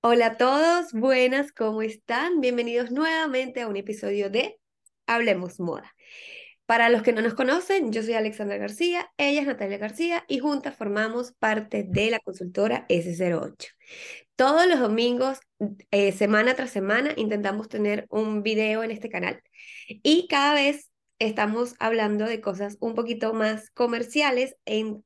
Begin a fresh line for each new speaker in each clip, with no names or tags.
Hola a todos, buenas, ¿cómo están? Bienvenidos nuevamente a un episodio de Hablemos Moda. Para los que no nos conocen, yo soy Alexandra García, ella es Natalia García y juntas formamos parte de la consultora S08. Todos los domingos, eh, semana tras semana, intentamos tener un video en este canal y cada vez estamos hablando de cosas un poquito más comerciales en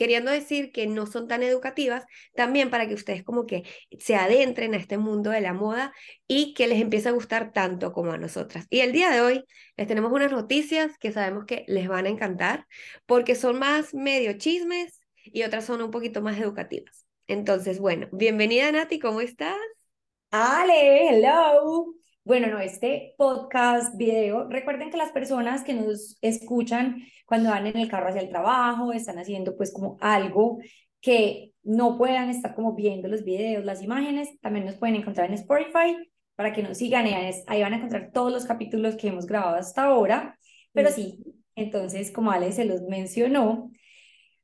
queriendo decir que no son tan educativas, también para que ustedes como que se adentren a este mundo de la moda y que les empiece a gustar tanto como a nosotras. Y el día de hoy les tenemos unas noticias que sabemos que les van a encantar porque son más medio chismes y otras son un poquito más educativas. Entonces, bueno, bienvenida Nati, ¿cómo estás?
Ale, hello. Bueno, no, este podcast, video, recuerden que las personas que nos escuchan cuando van en el carro hacia el trabajo, están haciendo pues como algo que no puedan estar como viendo los videos, las imágenes, también nos pueden encontrar en Spotify para que nos sigan, ahí van a encontrar todos los capítulos que hemos grabado hasta ahora, pero sí, entonces como Ale se los mencionó,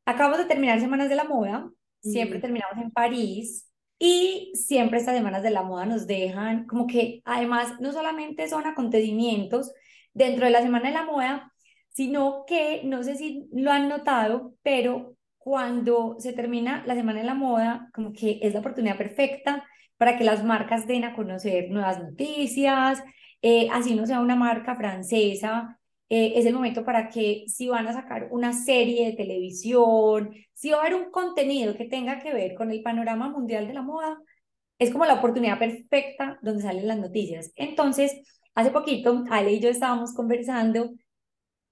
acabamos de terminar Semanas de la Moda, siempre terminamos en París, y siempre estas semanas de la moda nos dejan como que además no solamente son acontecimientos dentro de la semana de la moda, sino que no sé si lo han notado, pero cuando se termina la semana de la moda, como que es la oportunidad perfecta para que las marcas den a conocer nuevas noticias, eh, así no sea una marca francesa, eh, es el momento para que si van a sacar una serie de televisión, si va a haber un contenido que tenga que ver con el panorama mundial de la moda, es como la oportunidad perfecta donde salen las noticias. Entonces, hace poquito, Ale y yo estábamos conversando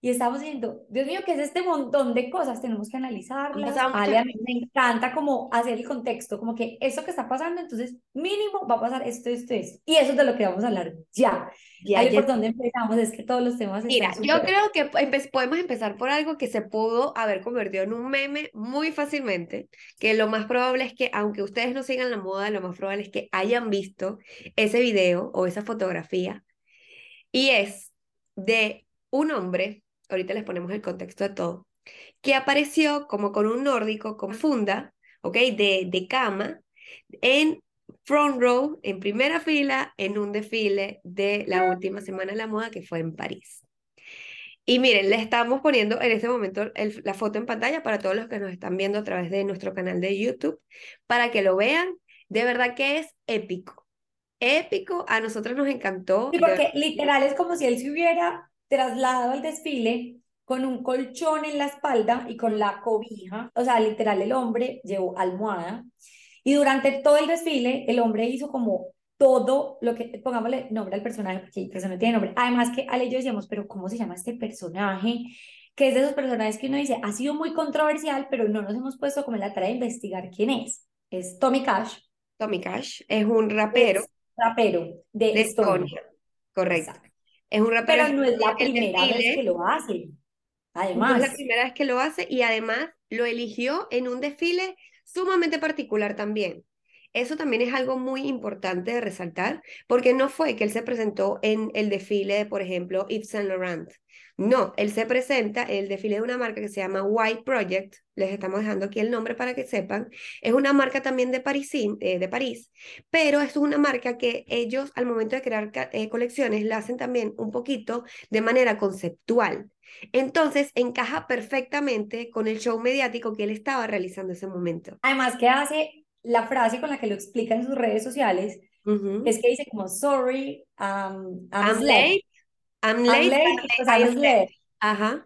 y estábamos diciendo, Dios mío, ¿qué es este montón de cosas? Tenemos que analizarlas. Ale, a mí me encanta como hacer el contexto, como que eso que está pasando, entonces mínimo va a pasar esto, esto, esto. Y eso es de lo que vamos a hablar ya. ya Ale, ¿por dónde empezamos? Es que todos los temas
Mira, yo creo que podemos empezar por algo que se pudo haber convertido en un meme muy fácilmente, que lo más probable es que, aunque ustedes no sigan la moda, lo más probable es que hayan visto ese video o esa fotografía. Y es de un hombre ahorita les ponemos el contexto de todo, que apareció como con un nórdico con funda, ¿ok? De, de cama, en front row, en primera fila, en un desfile de la última semana de la moda que fue en París. Y miren, le estamos poniendo en este momento la foto en pantalla para todos los que nos están viendo a través de nuestro canal de YouTube, para que lo vean. De verdad que es épico. Épico, a nosotros nos encantó.
Sí, porque literal es como si él se hubiera trasladado al desfile con un colchón en la espalda y con la cobija, o sea, literal el hombre llevó almohada y durante todo el desfile el hombre hizo como todo lo que, pongámosle nombre al personaje, porque el personaje tiene nombre. Además que Ale y yo decíamos, pero ¿cómo se llama este personaje? Que es de esos personajes que uno dice, ha sido muy controversial, pero no nos hemos puesto como en la tarea de investigar quién es. Es Tommy Cash.
Tommy Cash es un rapero.
rapero de, Estonia.
Correcto.
Es un rapero. Pero no es la primera vez que lo hace. Además.
No es la primera vez que lo hace y además lo eligió en un desfile sumamente particular también. Eso también es algo muy importante de resaltar, porque no fue que él se presentó en el desfile de, por ejemplo, Yves Saint Laurent. No, él se presenta en el desfile de una marca que se llama White Project, les estamos dejando aquí el nombre para que sepan, es una marca también de, París, eh, de París, pero es una marca que ellos al momento de crear eh, colecciones la hacen también un poquito de manera conceptual. Entonces encaja perfectamente con el show mediático que él estaba realizando en ese momento.
Además que hace la frase con la que lo explica en sus redes sociales es que dice como, sorry, um, I'm, late.
I'm late.
I'm late,
Ajá.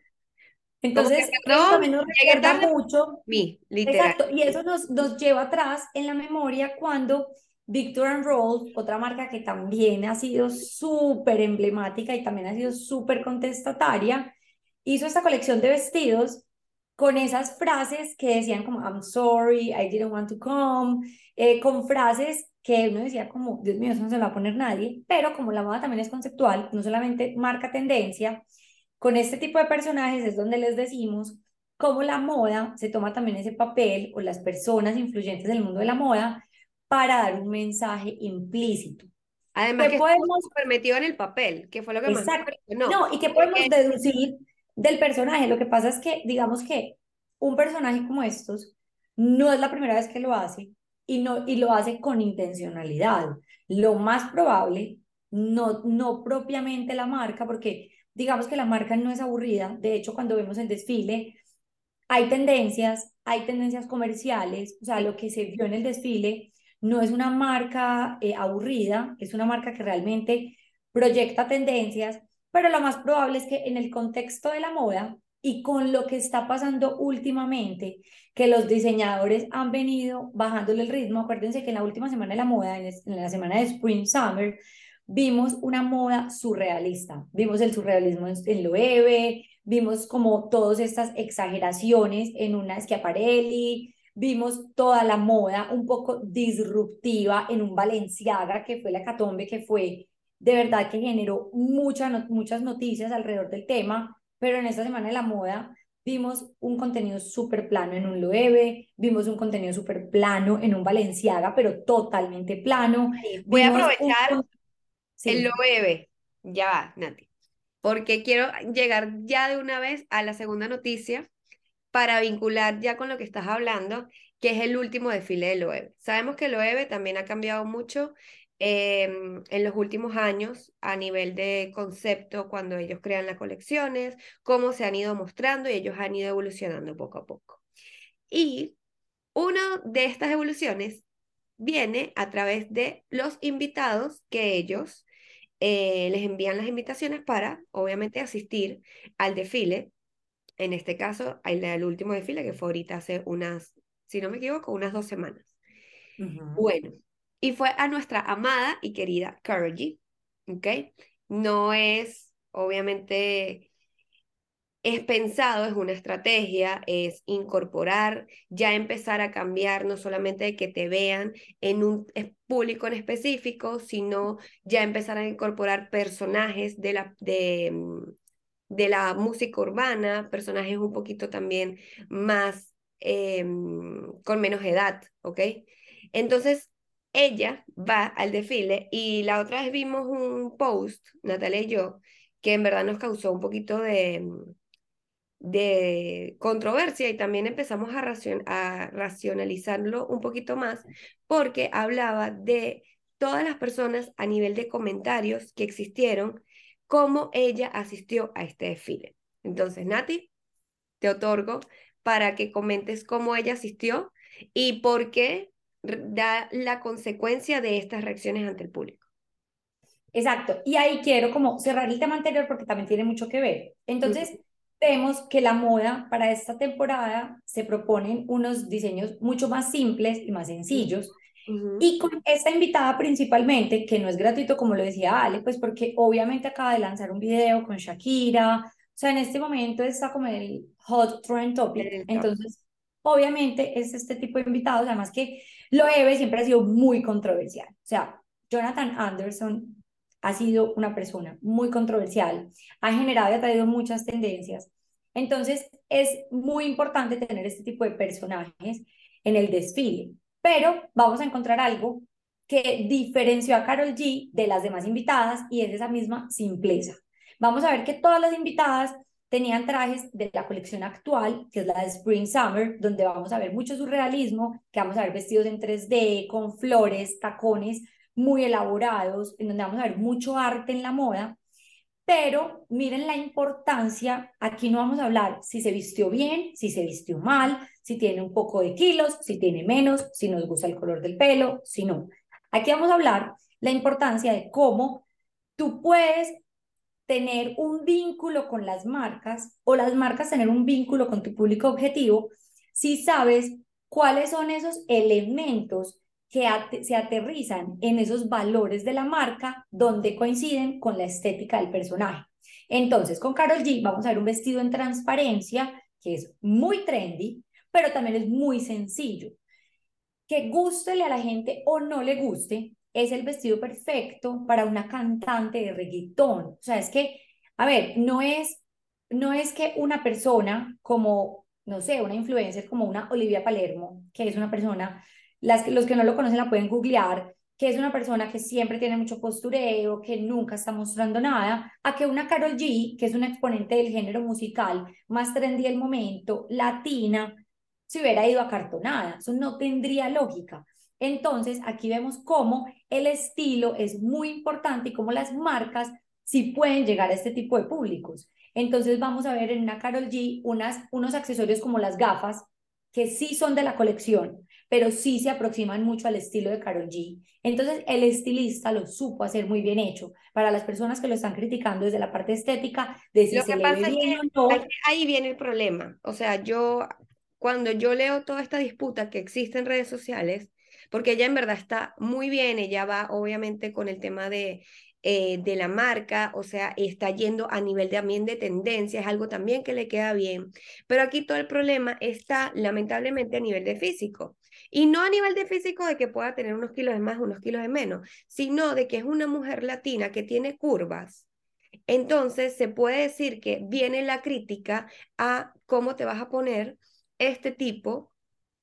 Entonces, eso también nos recuerda mucho.
Mi, literal.
Exacto, y eso nos, nos lleva atrás en la memoria cuando Victor and Rolls, otra marca que también ha sido súper emblemática y también ha sido súper contestataria, hizo esta colección de vestidos con esas frases que decían como I'm sorry, I didn't want to come, eh, con frases que uno decía como, Dios mío, eso no se lo va a poner nadie, pero como la moda también es conceptual, no solamente marca tendencia, con este tipo de personajes es donde les decimos cómo la moda se toma también ese papel o las personas influyentes del mundo de la moda para dar un mensaje implícito.
Además que podemos permitido en el papel, que fue lo que más
no, no, y que podemos deducir del personaje. Lo que pasa es que, digamos que un personaje como estos no es la primera vez que lo hace y, no, y lo hace con intencionalidad. Lo más probable, no, no propiamente la marca, porque digamos que la marca no es aburrida. De hecho, cuando vemos el desfile, hay tendencias, hay tendencias comerciales, o sea, lo que se vio en el desfile no es una marca eh, aburrida, es una marca que realmente proyecta tendencias, pero lo más probable es que en el contexto de la moda y con lo que está pasando últimamente, que los diseñadores han venido bajándole el ritmo, acuérdense que en la última semana de la moda, en, la semana de Spring Summer, vimos una moda surrealista, vimos el surrealismo en, Loewe, vimos como todas estas exageraciones en una Schiaparelli, vimos toda la moda un poco disruptiva en un Balenciaga, que fue la catombe, que fue de verdad que generó muchas muchas noticias alrededor del tema, pero en esta semana de la moda vimos un contenido súper plano en un Loewe, vimos un contenido súper plano en un Balenciaga, pero totalmente plano.
voy a aprovechar el Loewe, ya va, Nati, porque quiero llegar ya de una vez a la segunda noticia para vincular ya con lo que estás hablando, que es el último desfile de Loewe. Sabemos que Loewe también ha cambiado mucho Em, en los últimos años a nivel de concepto cuando ellos crean las colecciones, cómo se han ido mostrando y ellos han ido evolucionando poco a poco. Y una de estas evoluciones viene a través de los invitados que ellos eh, les envían las invitaciones para, obviamente, asistir al desfile. En este caso, el, último desfile que fue ahorita hace unas, si no me equivoco, unas dos semanas. Bueno, y fue a nuestra amada y querida G. ¿Ok? No es, obviamente, es pensado, es una estrategia, es incorporar, ya empezar a cambiar, no solamente de que te vean en un público en específico, sino ya empezar a incorporar personajes de la, de, mm, la música urbana, personajes un poquito también más, em, con menos edad, ¿ok? Entonces, ella va al desfile y la otra vez vimos un post, Natalia y yo, que en verdad nos causó un poquito de, mm, de controversia y también empezamos a, a racionalizarlo un poquito más porque hablaba de todas las personas a nivel de comentarios que existieron, cómo ella asistió a este desfile. Entonces, Nati, te otorgo para que comentes cómo ella asistió y por qué da la consecuencia de estas reacciones ante el público.
Exacto. Y ahí quiero como cerrar el tema anterior porque también tiene mucho que ver. Entonces, vemos que la moda para esta temporada se proponen unos diseños mucho más simples y más sencillos. Y con esta invitada principalmente, que no es gratuito como lo decía Ale, pues porque obviamente acaba de lanzar un video con Shakira, o sea, en este momento está como el hot trend topic, entonces obviamente es este tipo de invitados, además que Loewe siempre ha sido muy controversial. O sea, Jonathan Anderson ha sido una persona muy controversial, ha generado y ha traído muchas tendencias. Entonces, es muy importante tener este tipo de personajes en el desfile. Pero vamos a encontrar algo que diferenció a Carol G de las demás invitadas y es esa misma simpleza. Vamos a ver que todas las invitadas tenían trajes de la colección actual, que es la de Spring Summer, donde vamos a ver mucho surrealismo, que vamos a ver vestidos en 3D, con flores, tacones muy elaborados, en donde vamos a ver mucho arte en la moda. Pero miren la importancia, aquí no vamos a hablar si se vistió bien, si se vistió mal, si tiene un poco de kilos, si tiene menos, si nos gusta el color del pelo, si no. Aquí vamos a hablar la importancia de cómo tú puedes tener un vínculo con las marcas o las marcas tener un vínculo con tu público objetivo si sabes cuáles son esos elementos que se aterrizan en esos valores de la marca donde coinciden con la estética del personaje. Entonces, con Carol G vamos a ver un vestido en transparencia que es muy trendy, pero también es muy sencillo. Que gustele a la gente o no le guste, es el vestido perfecto para una cantante de reggaetón. O sea, es que, a ver, no es, no es que una persona como, no sé, una influencer como una Olivia Palermo, que es una persona, las, los que no lo conocen la pueden googlear, que es una persona que siempre tiene mucho postureo, que nunca está mostrando nada, a que una Carol G, que es una exponente del género musical más trendy del momento, latina, se hubiera ido acartonada. Eso no tendría lógica. Entonces, aquí vemos cómo el estilo es muy importante y cómo las marcas sí pueden llegar a este tipo de públicos. Entonces, vamos a ver en una Carol G unas, unos accesorios como las gafas, que sí son de la colección, pero sí se aproximan mucho al estilo de Carol G. Entonces, el estilista lo supo hacer muy bien hecho. Para las personas que lo están criticando desde la parte estética, de si
Lo
se
que
le ve
es
bien
que
o no,
ahí- ahí viene el problema. O sea, yo, cuando yo leo toda esta disputa que existe en redes sociales, porque ella en verdad está muy bien, ella va obviamente con el tema de, eh, de la marca, o sea, está yendo a nivel también de tendencia, es algo también que le queda bien. Pero aquí todo el problema está lamentablemente a nivel de físico. Y no a nivel de físico de que pueda tener unos kilos de más, unos kilos de menos, sino de que es una mujer latina que tiene curvas entonces, se puede decir que viene la crítica a cómo te vas a poner este tipo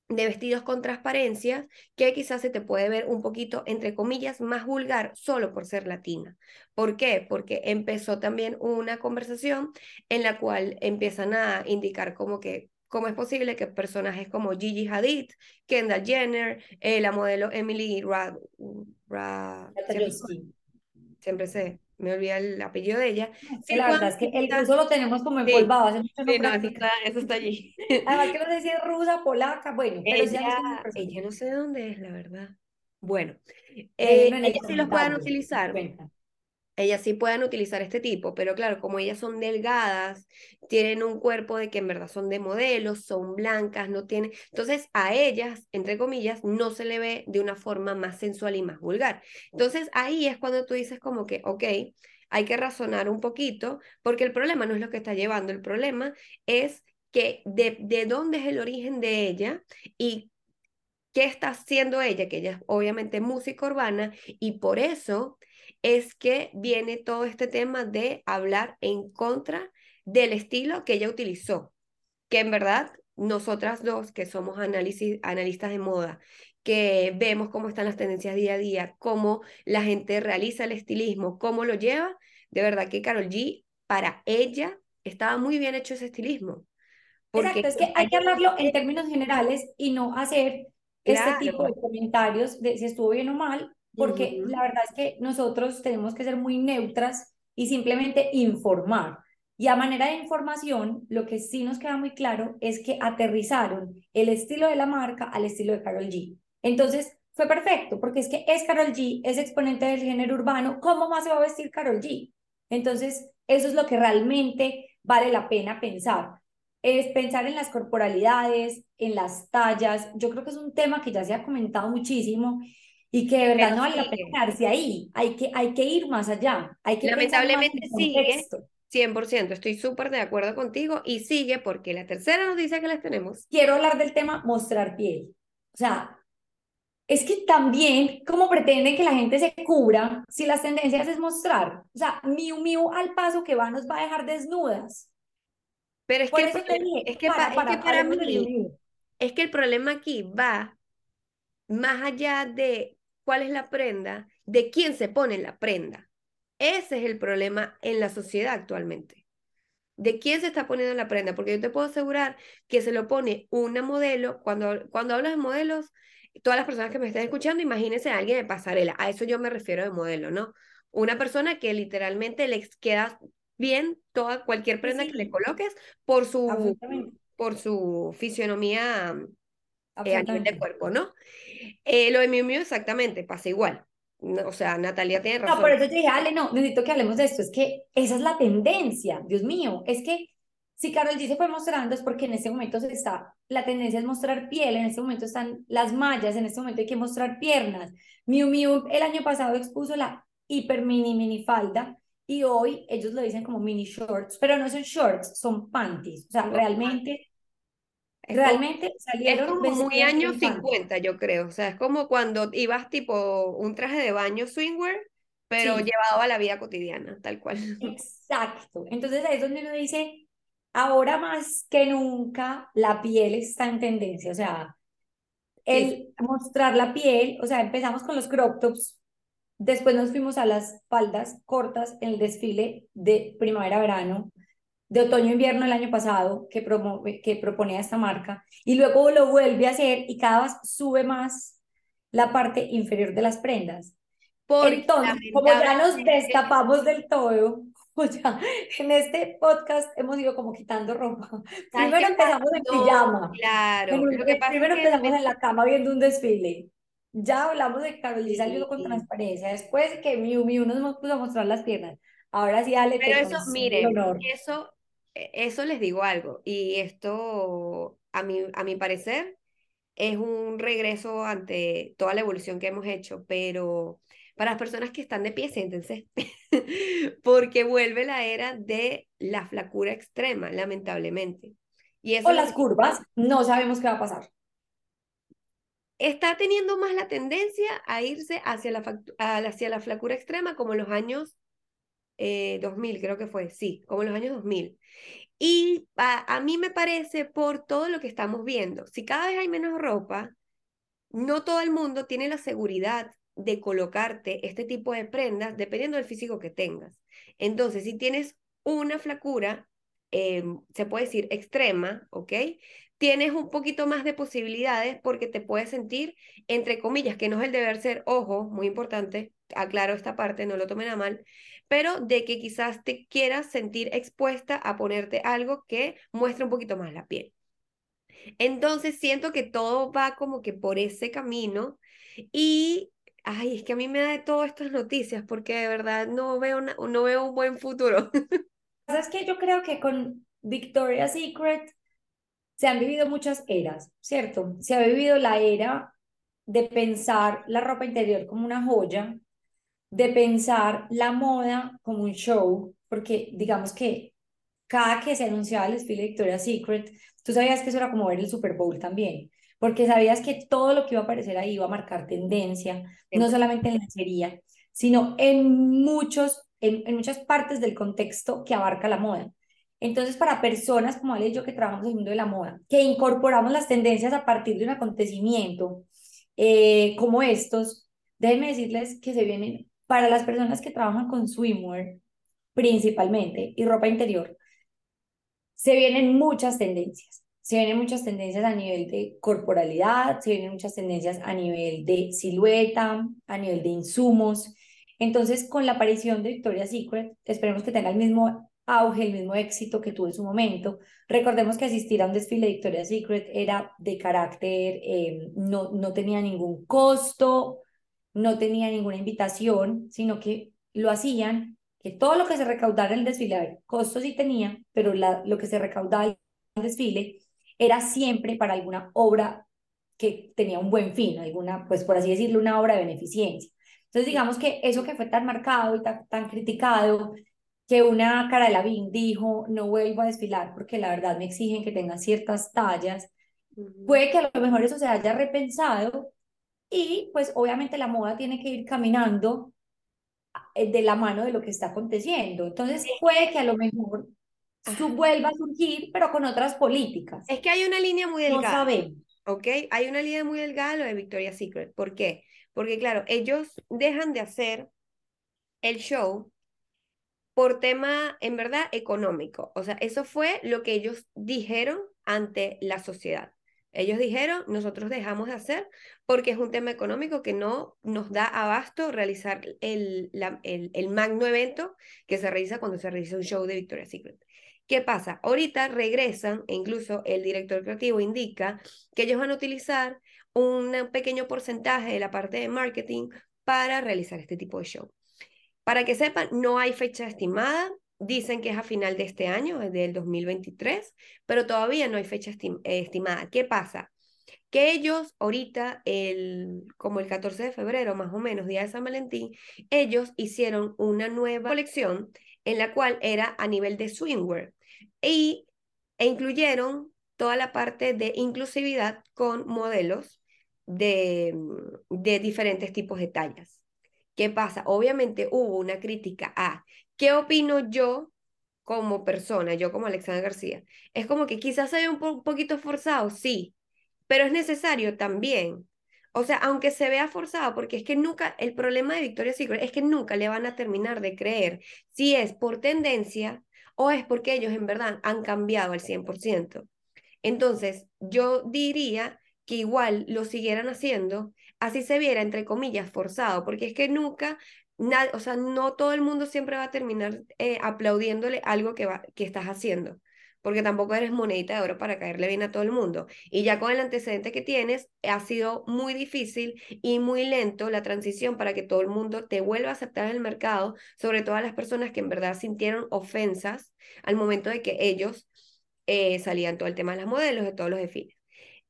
de vestidos con transparencias que quizás se te puede ver un poquito, entre comillas, más vulgar solo por ser latina. ¿Por qué? Porque empezó también una conversación en la cual empiezan a indicar como que cómo es posible que personajes como Gigi Hadid, Kendall Jenner, eh, la modelo Emily Rad, Ra- siempre, siempre se me olvida el apellido de ella, sí
la
puedan
verdad es que el ruso lo tenemos como
Sí,
empolvado, hace mucho no
sí, no, eso está, eso está allí.
Además que no sé si es rusa, polaca, bueno, pero sí
Ella,
persona.
ella no sé de dónde es, la verdad. Bueno, eh,
Déjenlo en el
ellas sí los pueden
comentario,
utilizar,
cuenta.
Ellas sí pueden utilizar este tipo, pero claro, como ellas son delgadas, tienen un cuerpo de que en verdad son de modelos, son blancas, no tienen, entonces a ellas, entre comillas, no se le ve de una forma más sensual y más vulgar. Entonces ahí es cuando tú dices como que, ok, hay que razonar un poquito, porque el problema no es lo que está llevando, el problema es que de, de dónde es el origen de ella y qué está haciendo ella, que ella es obviamente música urbana, y por eso es que viene todo este tema de hablar en contra del estilo que ella utilizó, que en verdad nosotras dos, que somos análisis, analistas de moda, que vemos cómo están las tendencias día a día, cómo la gente realiza el estilismo, cómo lo lleva, de verdad que Carol G, para ella, estaba muy bien hecho ese estilismo. Porque
Exacto, es que hay que hablarlo en términos generales y no hacer este tipo de comentarios de si estuvo bien o mal, porque
Ujú.
la verdad es que nosotros tenemos que ser muy neutras y simplemente informar. Y a manera de información, lo que sí nos queda muy claro es que aterrizaron el estilo de la marca al estilo de Carol G. Entonces, fue perfecto, porque es que es Carol G, es exponente del género urbano, ¿cómo más se va a vestir Carol G? Entonces, eso es lo que realmente vale la pena pensar es pensar en las corporalidades, en las tallas. Yo creo que es un tema que ya se ha comentado muchísimo y que de verdad
Pero
no vale la pena quedarse ahí. Hay que, hay que ir más allá, hay que
Lamentablemente
en
sigue,
contexto.
100%, estoy súper de acuerdo contigo y sigue porque la tercera noticia que les tenemos,
Quiero hablar del tema mostrar piel. O sea, es que también, ¿cómo pretenden que la gente se cubra si las tendencias es mostrar? O sea, Miu Miu al paso que va nos va a dejar desnudas.
pero es
Por
que
dije,
es que,
para,
es que para mí, es que el problema aquí va más allá de cuál es la prenda, de quién se pone la prenda. Ese es el problema en la sociedad actualmente. ¿De quién se está poniendo la prenda? Porque yo te puedo asegurar que se lo pone una modelo. Cuando, cuando hablo de modelos, todas las personas que me estén escuchando, imagínense a alguien de pasarela. A eso yo me refiero de modelo, ¿no? Una persona que literalmente le queda bien toda cualquier
Sí,
prenda que le coloques por su, por su fisionomía eh, a nivel de cuerpo, ¿no? Eh, lo de Miu Miu exactamente pasa igual. No, o sea, Natalia tiene
No, por
razón.
eso te dije, Ale, no, necesito que hablemos de esto. Es que esa es la tendencia, Dios mío. Es que si Carol G se fue mostrando es porque en este momento se está, la tendencia es mostrar piel, en este momento están las mallas, en este momento hay que mostrar piernas. Miu Miu el año pasado expuso la hiper mini mini falda y hoy ellos lo dicen como mini shorts, pero no son shorts, son panties. O sea,
No,
realmente, realmente
es
salieron
como muy años
en panties.
50, yo creo. O sea, es como cuando ibas tipo un traje de baño swimwear, pero
Sí.
llevado a la vida cotidiana, tal cual.
Exacto. Entonces ahí es donde uno dice, ahora más que nunca la piel está en tendencia. O sea,
Sí, sí.
el mostrar la piel, o sea, empezamos con los crop tops, después nos fuimos a las faldas cortas en el desfile de primavera-verano, de otoño-invierno el año pasado, que, promo- que proponía esta marca, y luego lo vuelve a hacer y cada vez sube más la parte inferior de las prendas. Entonces, como ya nos destapamos del todo, o sea, en este podcast hemos ido como quitando ropa. Primero empezamos en pijama.
Claro.
primero empezamos en la cama viendo un desfile. Ya hablamos de Carolina salió con transparencia. Después que Miu Miu nos puso a mostrar las piernas. Ahora sí, Ale,
Pero eso, mire, eso, e, eso les digo algo. Y esto, a mi, a mi parecer, es un regreso ante toda la evolución que hemos hecho. Pero para las personas que están de pie, siéntense, porque vuelve la era de la flacura extrema, lamentablemente.
Y eso o las curvas, no sabemos qué va a pasar.
Está teniendo más la tendencia a irse hacia la, hacia la flacura extrema como en los años 2000, eh, creo que fue, sí, como en los años 2000. Y a, mí me parece por todo lo que estamos viendo, si cada vez hay menos ropa, no todo el mundo tiene la seguridad de colocarte este tipo de prendas dependiendo del físico que tengas. Entonces, si tienes una flacura, em, se puede decir extrema, ¿ok? Tienes un poquito más de posibilidades porque te puedes sentir, entre comillas, que no es el deber ser, ojo, muy importante, aclaro esta parte, no lo tomen a mal, pero de que quizás te quieras sentir expuesta a ponerte algo que muestre un poquito más la piel. Entonces siento que todo va como que por ese camino y Ay, es que a mí me da de todas estas noticias porque de verdad no veo, no veo un buen futuro.
Es que yo creo que con Victoria's Secret se han vivido muchas eras, ¿cierto? Se ha vivido la era de pensar la ropa interior como una joya, de pensar la moda como un show, porque digamos que cada que se anunciaba el desfile de Victoria's Secret, tú sabías que eso era como ver el Super Bowl también porque sabías que todo lo que iba a aparecer ahí iba a marcar tendencia, no solamente en la serie, sino en, muchos, en, en, muchas partes del contexto que abarca la moda. Entonces, para personas como Ale y yo que trabajamos en el mundo de la moda, que incorporamos las tendencias a partir de un acontecimiento eh, como estos, déjenme decirles que se vienen, para las personas que trabajan con swimwear principalmente y ropa interior, se vienen muchas tendencias se vienen muchas tendencias a nivel de corporalidad, se vienen muchas tendencias a nivel de silueta, a nivel de insumos. Entonces, con la aparición de Victoria's Secret, esperemos que tenga el mismo auge, el mismo éxito que tuvo en su momento. Recordemos que asistir a un desfile de Victoria's Secret era de carácter, eh, no, no tenía ningún costo, no tenía ninguna invitación, sino que lo hacían, que todo lo que se recaudara en el desfile, costos sí tenía, pero la, lo que se recaudaba en el desfile era siempre para alguna obra que tenía un buen fin, alguna, pues por así decirlo, una obra de beneficencia. Entonces, digamos que eso que fue tan marcado y tan, tan criticado, que una cara de la BIN dijo, no vuelvo a desfilar porque la verdad me exigen que tenga ciertas tallas, puede que a lo mejor eso se haya repensado y pues obviamente la moda tiene que ir caminando eh, de la mano de lo que está aconteciendo. Entonces puede que a lo mejor vuelva a surgir, pero con otras políticas.
Es que hay una línea muy delgada.
No sabemos.
¿Ok? Hay una línea muy delgada lo de Victoria's Secret. ¿Por qué? Porque, claro, ellos dejan de hacer el show por tema, en verdad, económico. O sea, eso fue lo que ellos dijeron ante la sociedad. Ellos dijeron, nosotros dejamos de hacer porque es un tema económico que no nos da abasto realizar el, el, el magno evento que se realiza cuando se realiza un show de Victoria's Secret. ¿Qué pasa? Ahorita regresan, e incluso el director creativo indica que ellos van a utilizar un pequeño porcentaje de la parte de marketing para realizar este tipo de show. Para que sepan, no hay fecha estimada. Dicen que es a final de este año, del 2023, pero todavía no hay fecha estimada. ¿Qué pasa? Que ellos ahorita, el, como el 14 de febrero, más o menos, día de San Valentín, ellos hicieron una nueva colección en la cual era a nivel de swimwear y, e incluyeron toda la parte de inclusividad con modelos de, de diferentes tipos de tallas. ¿Qué pasa? Obviamente hubo una crítica a qué opino yo como persona, yo como Alexandra García. Es como que quizás se un poquito forzado, sí, pero es necesario también. O sea, aunque se vea forzado, porque es que nunca, el problema de Victoria's Secret es que nunca le van a terminar de creer si es por tendencia o es porque ellos en verdad han cambiado al 100%. Entonces, yo diría que igual lo siguieran haciendo, así se viera, entre comillas, forzado, porque es que nunca, o sea, no todo el mundo siempre va a terminar eh, aplaudiéndole algo que, va, que estás haciendo porque tampoco eres monedita de oro para caerle bien a todo el mundo. Y ya con el antecedente que tienes, ha sido muy difícil y muy lento la transición para que todo el mundo te vuelva a aceptar en el mercado, sobre todo a las personas que en verdad sintieron ofensas al momento de que ellos eh, salían todo el tema de las modelos, de todos los desfiles.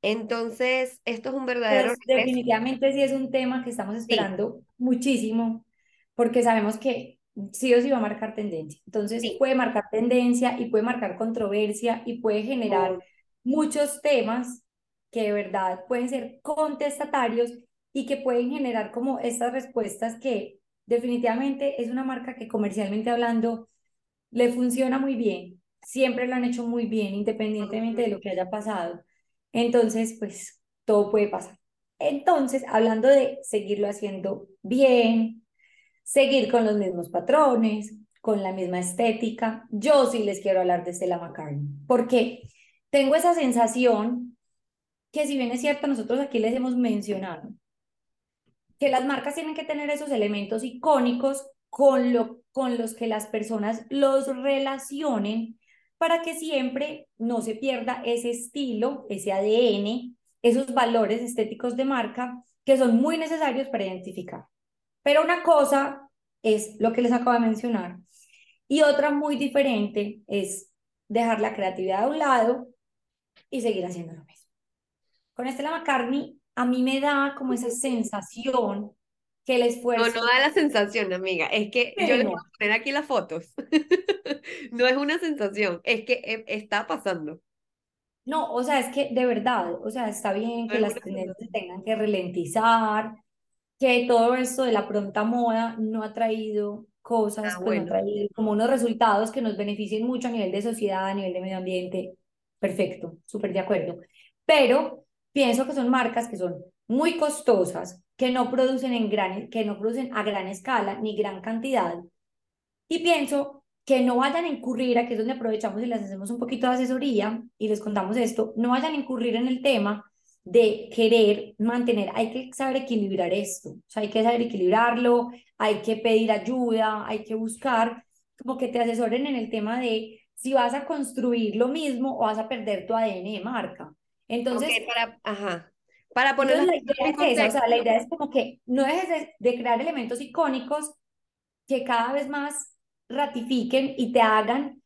Entonces, esto es un verdadero...
Pues, definitivamente sí es un tema que estamos esperando muchísimo, porque sabemos que sí o sí va a marcar tendencia. Entonces puede marcar tendencia y puede marcar controversia y puede generar muchos temas que de verdad pueden ser contestatarios y que pueden generar como estas respuestas que definitivamente es una marca que comercialmente hablando le funciona muy bien. Siempre lo han hecho muy bien, independientemente de lo que haya pasado. Entonces, pues todo puede pasar. Entonces, hablando de seguirlo haciendo bien, seguir con los mismos patrones, con la misma estética. Yo sí les quiero hablar de Stella McCartney, porque tengo esa sensación que si bien es cierto, nosotros aquí les hemos mencionado que las marcas tienen que tener esos elementos icónicos con, lo, con los que las personas los relacionen para que siempre no se pierda ese estilo, ese ADN, esos valores estéticos de marca que son muy necesarios para identificar. Pero una cosa es lo que les acabo de mencionar y otra muy diferente es dejar la creatividad a un lado y seguir haciendo lo mismo. Con Estela McCartney a mí me da como esa sensación que el esfuerzo...
No, no da la sensación, amiga. Es que yo les voy a poner aquí las fotos. no es una sensación, es que e, está pasando.
No, o sea, es que de verdad, o sea, está bien que las tendencias tengan que ralentizar, que todo esto de la pronta moda no ha traído cosas, ah, pues, no ha traído como unos resultados que nos beneficien mucho a nivel de sociedad, a nivel de medio ambiente. Perfecto, súper de acuerdo. Pero pienso que son marcas que son muy costosas, que no producen en gran, que no producen a gran escala ni gran cantidad. Y pienso que no vayan a incurrir, aquí es donde aprovechamos y les hacemos un poquito de asesoría y les contamos esto, no vayan a incurrir en el tema de querer mantener, hay que saber equilibrar esto, o sea, hay que saber equilibrarlo, hay que pedir ayuda, hay que buscar como que te asesoren en el tema de si vas a construir lo mismo o vas a perder tu ADN de marca. Entonces,
para, ajá. Para poner
la idea es o sea, la idea es como que no dejes de, de crear elementos icónicos que cada vez más ratifiquen y te hagan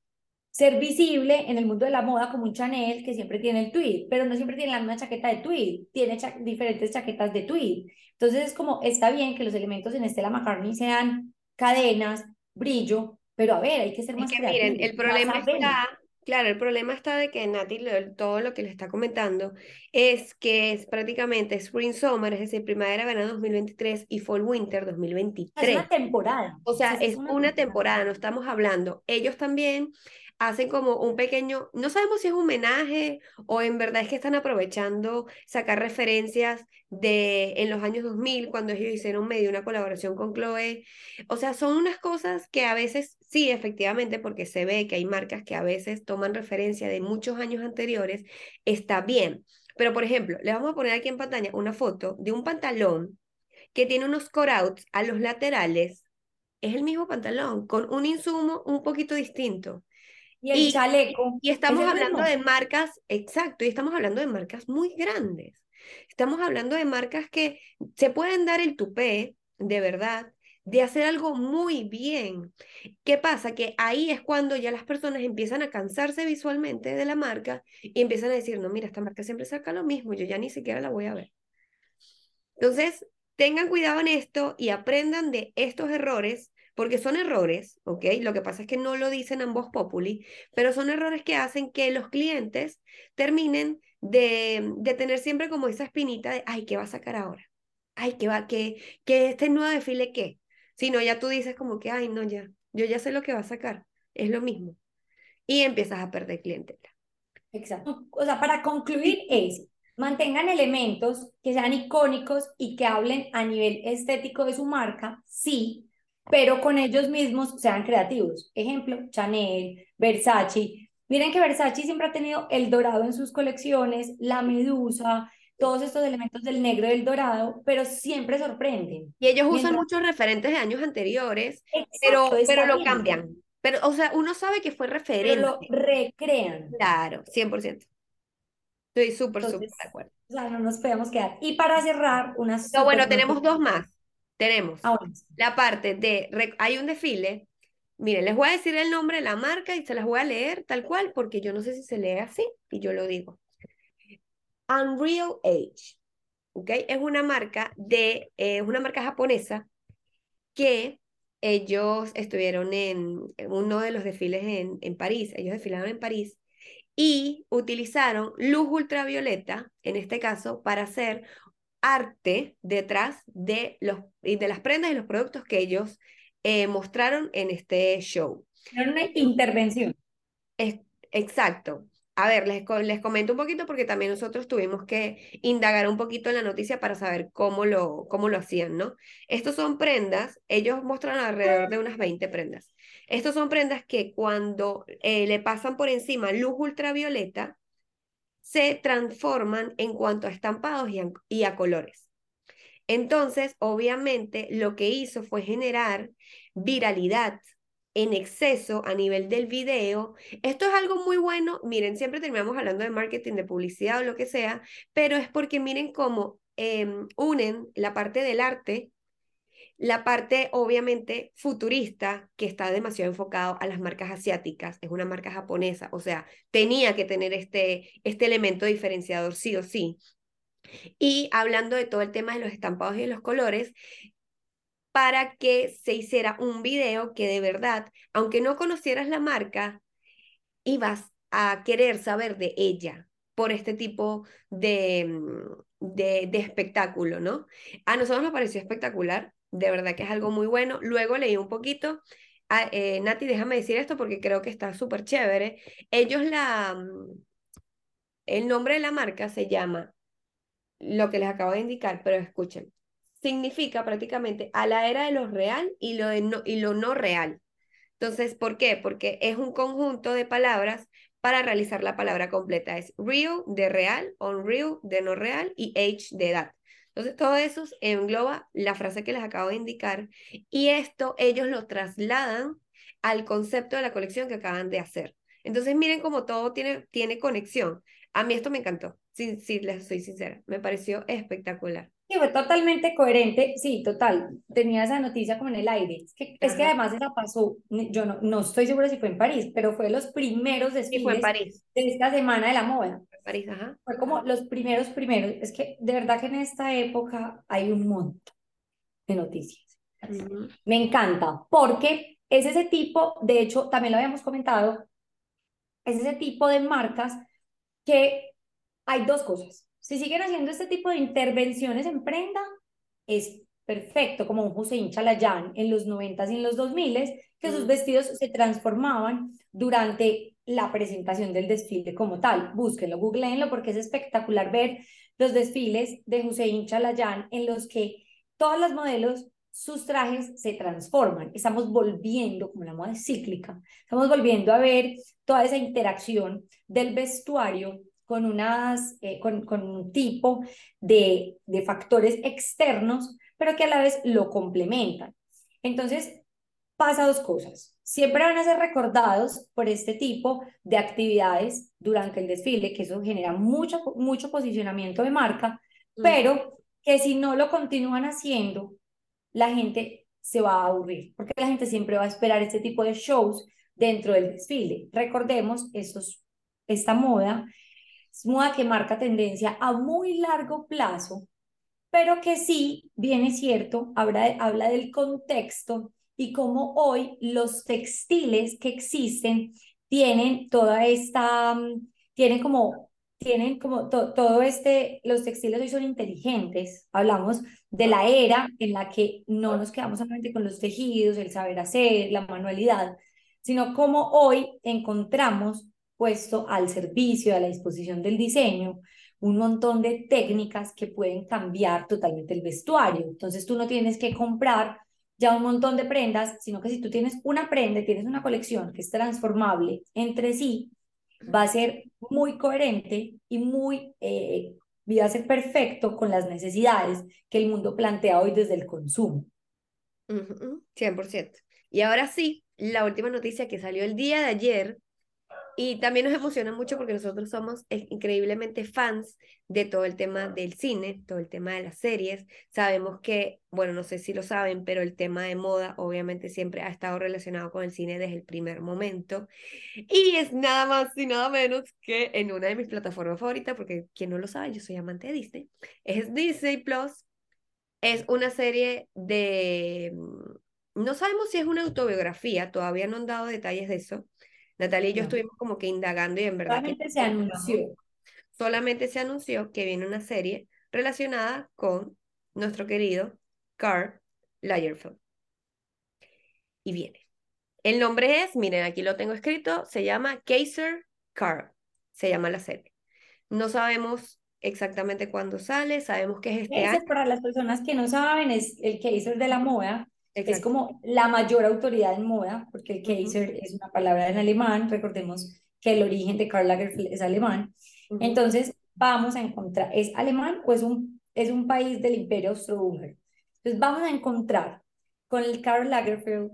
ser visible en el mundo de la moda como un Chanel que siempre tiene el tweed, pero no siempre tiene la misma chaqueta de tweed, tiene diferentes chaquetas de tweed. Entonces es como, está bien que los elementos en Estela McCartney sean cadenas, brillo, pero a ver, hay que ser más que
Miren, el problema está, claro, el problema está de que Nati, todo lo que le está comentando, es que es prácticamente Spring Summer, es decir, primavera, verano 2023 y Fall Winter 2023. Es
una temporada.
O sea, es, una, temporada, no estamos hablando. Ellos también hacen como un pequeño, no sabemos si es un homenaje o en verdad es que están aprovechando sacar referencias de en los años 2000 cuando ellos hicieron medio una colaboración con Chloe. O sea, son unas cosas que a veces sí, efectivamente, porque se ve que hay marcas que a veces toman referencia de muchos años anteriores, está bien. Pero por ejemplo, les vamos a poner aquí en pantalla una foto de un pantalón que tiene unos cutouts a los laterales. Es el mismo pantalón, con un insumo un poquito distinto.
Y el chaleco.
Y estamos hablando de marcas, exacto, y estamos hablando de marcas muy grandes. Estamos hablando de marcas que se pueden dar el tupé, de verdad, de hacer algo muy bien. ¿Qué pasa? Que ahí es cuando ya las personas empiezan a cansarse visualmente de la marca y empiezan a decir, no, mira, esta marca siempre saca lo mismo, yo ya ni siquiera la voy a ver. Entonces, tengan cuidado en esto y aprendan de estos errores porque son errores, ¿ok? Lo que pasa es que no lo dicen ambos populi, pero son errores que hacen que los clientes terminen de, de tener siempre como esa espinita de, ay, ¿qué va a sacar ahora? Ay, ¿qué va? ¿Qué, qué este nuevo desfile qué? Si no, ya tú dices como que, ay, no, ya, yo ya sé lo que va a sacar, es lo mismo. Y empiezas a perder clientela.
Exacto. O sea, para concluir es, mantengan elementos que sean icónicos y que hablen a nivel estético de su marca, sí, pero con ellos mismos sean creativos. Ejemplo, Chanel, Versace. Miren que Versace siempre ha tenido el dorado en sus colecciones, la medusa, todos estos elementos del negro y del dorado, pero siempre sorprenden.
Y ellos usan muchos referentes de años anteriores, pero, pero lo cambian. Pero, o sea, uno sabe que fue referente.
Pero lo recrean.
Claro, 100%. Estoy súper, súper de acuerdo.
O sea, no nos podemos quedar. Y para cerrar, unas...
No, bueno, tenemos dos más. Tenemos ah, la parte de... Hay un desfile. Miren, les voy a decir el nombre de la marca y se las voy a leer tal cual, porque yo no sé si se lee así, y yo lo digo. Unreal Age. ¿Ok? Es una marca de... es una marca japonesa que ellos estuvieron en, uno de los desfiles en, en París, ellos desfilaron en París y utilizaron luz ultravioleta, en este caso, para hacer arte detrás de, los, de las prendas y los productos que ellos eh, mostraron en este show.
Era una intervención.
Es, exacto. A ver, les, les comento un poquito porque también nosotros tuvimos que indagar un poquito en la noticia para saber cómo lo, cómo lo hacían, ¿no? Estos son prendas, ellos muestran alrededor de unas 20 prendas. Estos son prendas que cuando eh, le pasan por encima luz ultravioleta, se transforman en cuanto a estampados y a colores. Entonces, obviamente, lo que hizo fue generar viralidad en exceso a nivel del video. Esto es algo muy bueno. Miren, siempre terminamos hablando de marketing, de publicidad o lo que sea, pero es porque miren cómo em, unen la parte del arte, la parte obviamente futurista, que está demasiado enfocado a las marcas asiáticas, es una marca japonesa, o sea, tenía que tener este, este elemento diferenciador sí o sí. Y hablando de todo el tema de los estampados y de los colores, para que se hiciera un video que de verdad, aunque no conocieras la marca, ibas a querer saber de ella por este tipo de, mm, de, de espectáculo, ¿no? A nosotros nos pareció espectacular, de verdad que es algo muy bueno. Luego leí un poquito, ah, eh, Nati, déjame decir esto porque creo que está súper chévere. Ellos la, mm, el nombre de la marca se llama, lo que les acabo de indicar, pero escuchen, significa prácticamente a la era de lo real y lo, no, y lo no real. Entonces, ¿por qué? Porque es un conjunto de palabras para realizar la palabra completa. Es real de real, unreal de no real y age de edad. Entonces, todo eso engloba la frase que les acabo de indicar y esto ellos lo trasladan al concepto de la colección que acaban de hacer. Entonces, miren cómo todo tiene, tiene conexión. A mí esto me encantó, si, si les soy sincera, me pareció espectacular.
Sí, fue totalmente coherente, sí, total. Tenía esa noticia como en el aire. Es que, es que además esa pasó, yo no, no estoy segura si fue en París, pero fue los primeros desfiles
fue en París.
de esta semana de la moda.
París, ajá.
Fue como los primeros, primeros. Es que de verdad que en esta época hay un montón de noticias. Me encanta, porque es ese tipo, de hecho, también lo habíamos comentado, es ese tipo de marcas que hay dos cosas si siguen haciendo este tipo de intervenciones en prenda, es perfecto, como un Hussein Chalayan en los 90 y en los 2000 que sus mm. vestidos se transformaban durante la presentación del desfile como tal. Búsquenlo, googleenlo porque es espectacular ver los desfiles de Hussein Chalayan en los que todos los modelos sus trajes se transforman. Estamos volviendo, como la moda cíclica, estamos volviendo a ver toda esa interacción del vestuario con, unas, eh, con, con, un tipo de, de factores externos, pero que a la vez lo complementan. Entonces, pasa dos cosas. Siempre van a ser recordados por este tipo de actividades durante el desfile, que eso genera mucho, mucho posicionamiento de marca, pero que si no lo continúan haciendo, la gente se va a aburrir, porque la gente siempre va a esperar este tipo de shows dentro del desfile. Recordemos, estos, esta moda es moda que marca tendencia a muy largo plazo, pero que sí, bien cierto, habla, habla del contexto y cómo hoy los textiles que existen tienen toda esta, mm, tienen como, tienen como todo este, los textiles hoy son inteligentes. Hablamos de la era en la que no nos quedamos solamente con los tejidos, el saber hacer, la manualidad, sino cómo hoy encontramos puesto al servicio, a la disposición del diseño, un montón de técnicas que pueden cambiar totalmente el vestuario. Entonces tú no tienes que comprar ya un montón de prendas, sino que si tú tienes una prenda y tienes una colección que es transformable entre sí, va a ser muy coherente y muy, eh, iba a ser perfecto con las necesidades que el mundo plantea hoy desde el consumo.
100%. Y ahora sí, la última noticia que salió el día de ayer y también nos emociona mucho porque nosotros somos increíblemente fans de todo el tema del cine, todo el tema de las series. Sabemos que, bueno, no sé si lo saben, pero el tema de moda obviamente siempre ha estado relacionado con el cine desde el primer momento. Y es nada más y nada menos que en una de mis plataformas favoritas, porque quien no lo sabe, yo soy amante de Disney, es Disney Plus. Es una serie de... Mm, no sabemos si es una autobiografía, todavía no han dado detalles de eso Natalia y yo estuvimos como que indagando y en verdad...
Solamente se anunció.
Solamente se anunció que viene una serie relacionada con nuestro querido Carl Lagerfeld. Y viene. El nombre es, miren, aquí lo tengo escrito, se llama Kaiser Carl. Se llama la serie. No sabemos exactamente cuándo sale, sabemos que es este
Ese, Para las personas que no saben, es el Kaiser de la moda, es como la mayor autoridad en moda, porque el Kaiser es una palabra en alemán, recordemos que el origen de Karl Lagerfeld es alemán. Entonces, vamos a encontrar, ¿es alemán o es un, es un país del imperio austrohúngaro? Entonces, vamos a encontrar con el Karl Lagerfeld,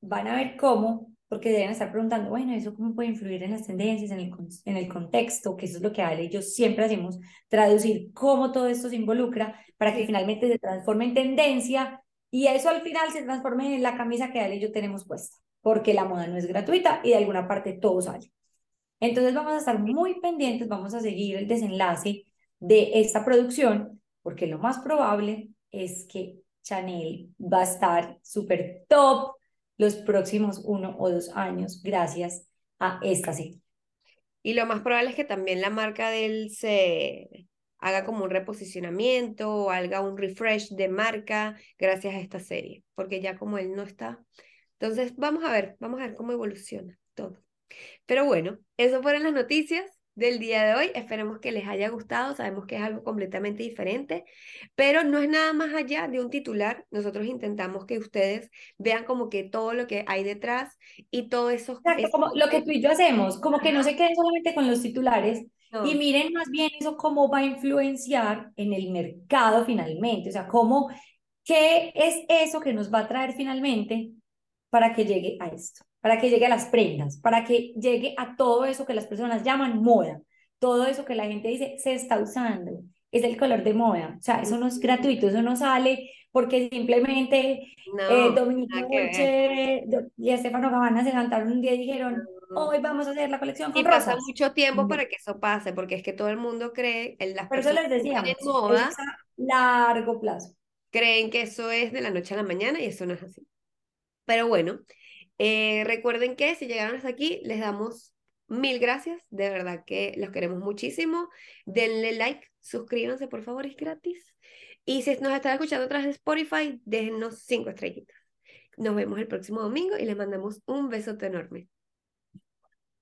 van a ver cómo, porque deben estar preguntando, bueno, ¿eso cómo puede influir en las tendencias, en el, en el contexto? Que eso es lo que Ale y yo siempre hacemos, traducir cómo todo esto se involucra para que finalmente se transforme en tendencia y eso al final se transforma en la camisa que Ale y yo tenemos puesta, porque la moda no es gratuita y de alguna parte todo sale. Entonces vamos a estar muy pendientes, vamos a seguir el desenlace de esta producción, porque lo más probable es que Chanel va a estar súper top los próximos uno o dos años gracias a esta serie.
Y lo más probable es que también la marca de él se, haga como un reposicionamiento o haga un refresh de marca gracias a esta serie, porque ya como él no está. Entonces, vamos a ver, vamos a ver cómo evoluciona todo. Pero bueno, eso fueron las noticias del día de hoy. Esperemos que les haya gustado. Sabemos que es algo completamente diferente, pero no es nada más allá de un titular. Nosotros intentamos que ustedes vean como que todo lo que hay detrás y todo eso.
Exacto, como lo que tú y yo hacemos, como que no se queden solamente con los titulares, y miren más bien eso cómo va a influenciar en el mercado finalmente, o sea, cómo, qué es eso que nos va a traer finalmente para que llegue a esto, para que llegue a las prendas, para que llegue a todo eso que las personas llaman moda, todo eso que la gente dice se está usando, es el color de moda, o sea, eso no es gratuito, eso no sale porque simplemente no, eh, Dominique y Estefano Gabbana se levantaron un día y dijeron, hoy vamos a hacer la colección con
y pasa mucho tiempo para que eso pase, porque es que todo el mundo cree, en las
Por eso les decíamos, moda, largo plazo.
Creen que eso es de la noche a la mañana y eso no es así. Pero bueno, eh, recuerden que si llegaron hasta aquí, les damos mil gracias, de verdad que los queremos muchísimo. Denle like, suscríbanse por favor, es gratis. Y si nos están escuchando a través de Spotify, déjennos cinco estrellitas. Nos vemos el próximo domingo y les mandamos un besote enorme.